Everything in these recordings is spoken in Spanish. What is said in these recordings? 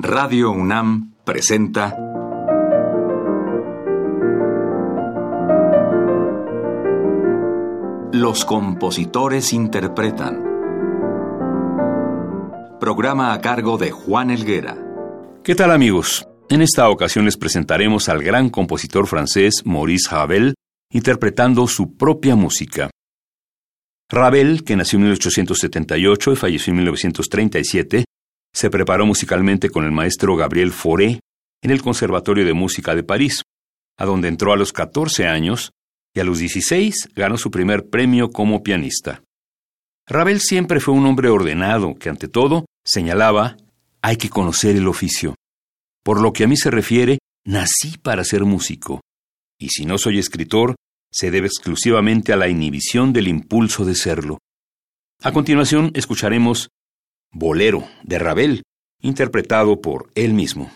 Radio UNAM presenta Los compositores interpretan. Programa a cargo de Juan Elguera. ¿Qué tal amigos? En esta ocasión les presentaremos al gran compositor francés Maurice Ravel interpretando su propia música. Ravel, que nació en 1878 y falleció en 1937, se preparó musicalmente con el maestro Gabriel Fauré en el Conservatorio de Música de París, a donde entró a los 14 años y a los 16 ganó su primer premio como pianista. Ravel siempre fue un hombre ordenado que ante todo señalaba hay que conocer el oficio. Por lo que a mí se refiere, nací para ser músico. Y si no soy escritor, se debe exclusivamente a la inhibición del impulso de serlo. A continuación escucharemos Bolero de Ravel, interpretado por él mismo.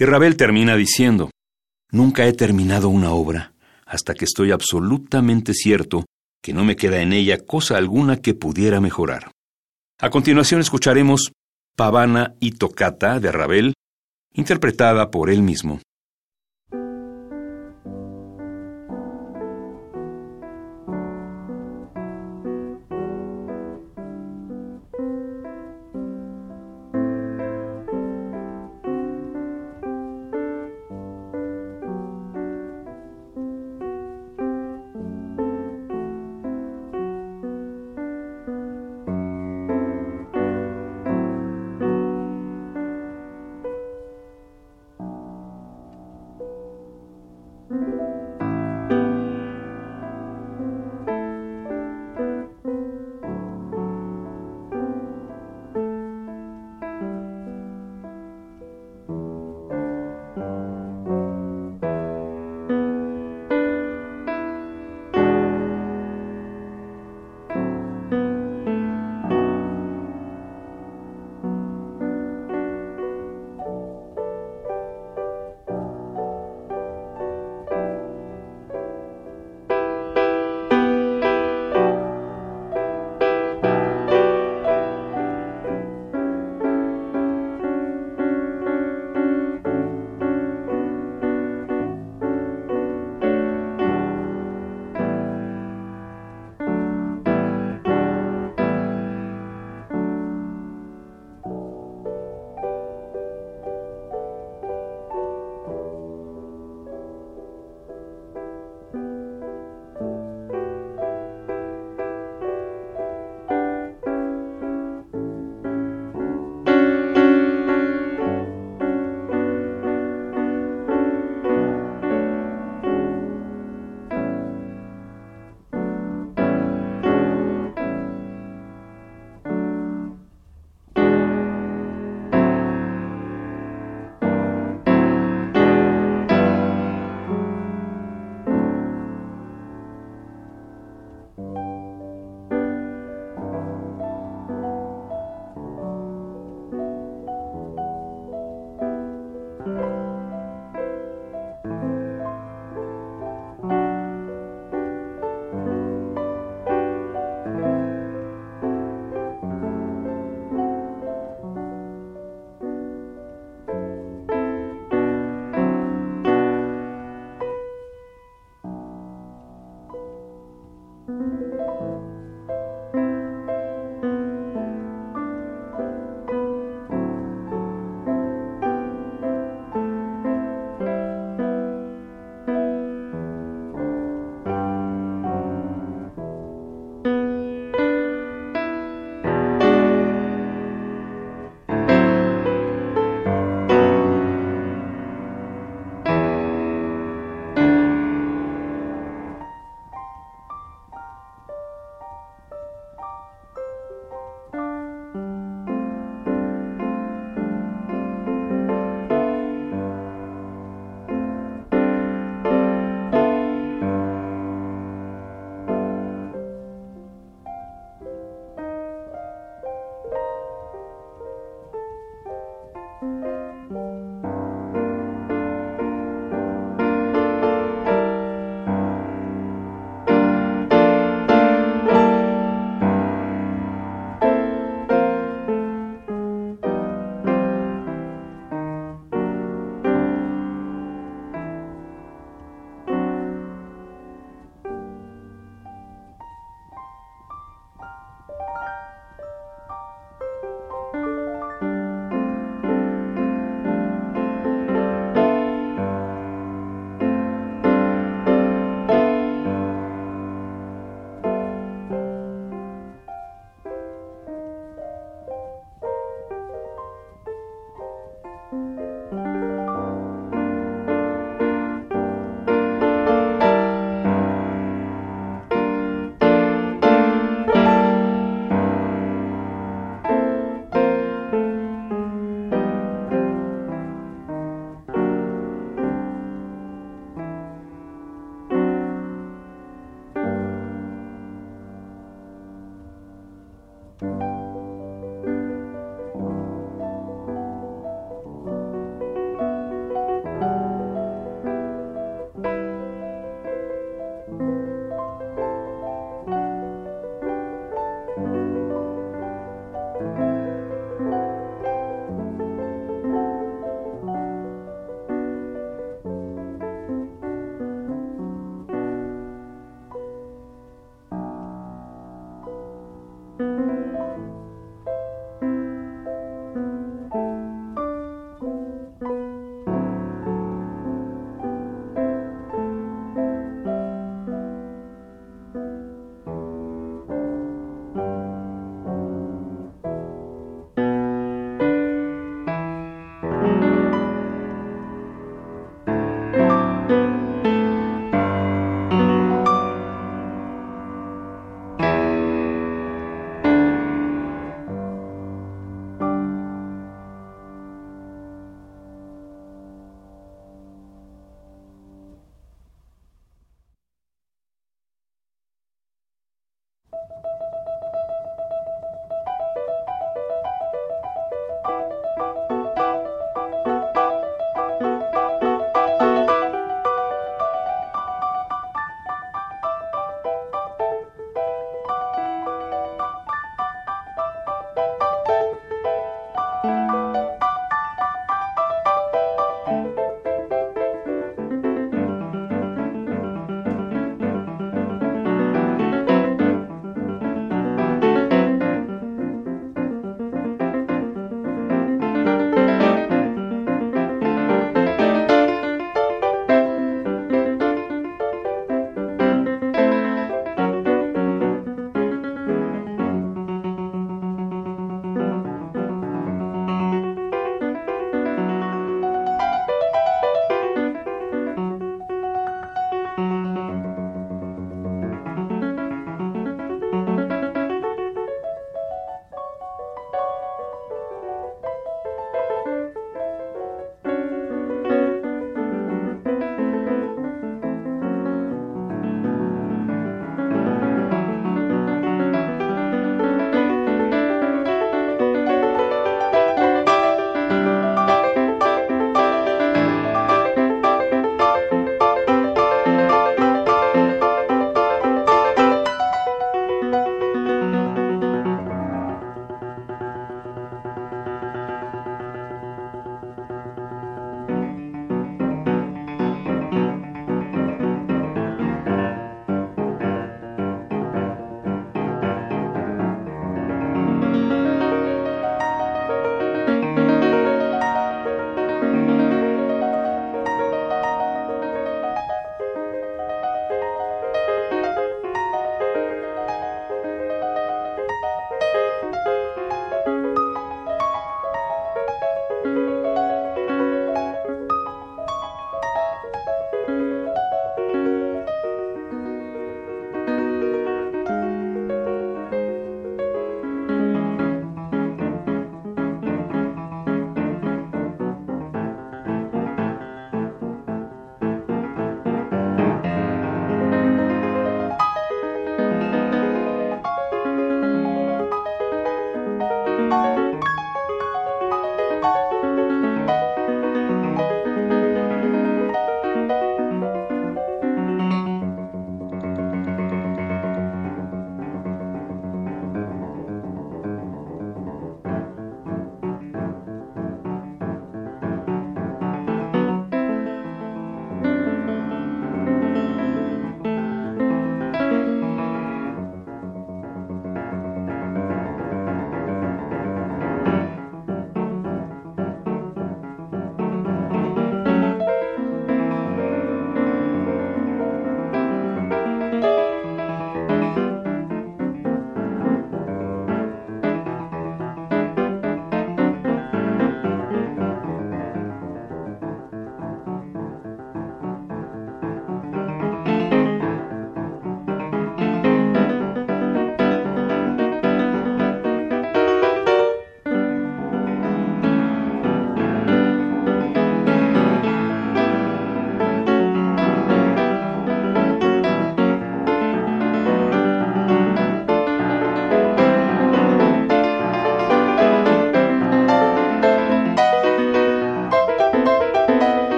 Y Ravel termina diciendo, Nunca he terminado una obra hasta que estoy absolutamente cierto que no me queda en ella cosa alguna que pudiera mejorar. A continuación escucharemos Pavana y Tocata de Ravel, interpretada por él mismo.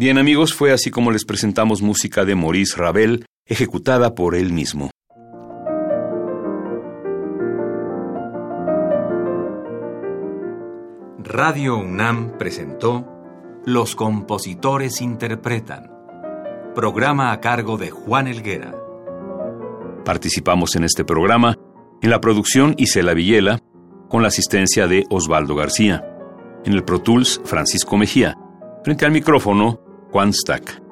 Bien amigos, fue así como les presentamos música de Maurice Ravel, ejecutada por él mismo. Radio UNAM presentó Los compositores interpretan, programa a cargo de Juan Elguera. Participamos en este programa en la producción Isela Villela, con la asistencia de Osvaldo García. En el Pro Tools, Francisco Mejía. Frente al micrófono, Juan Stack.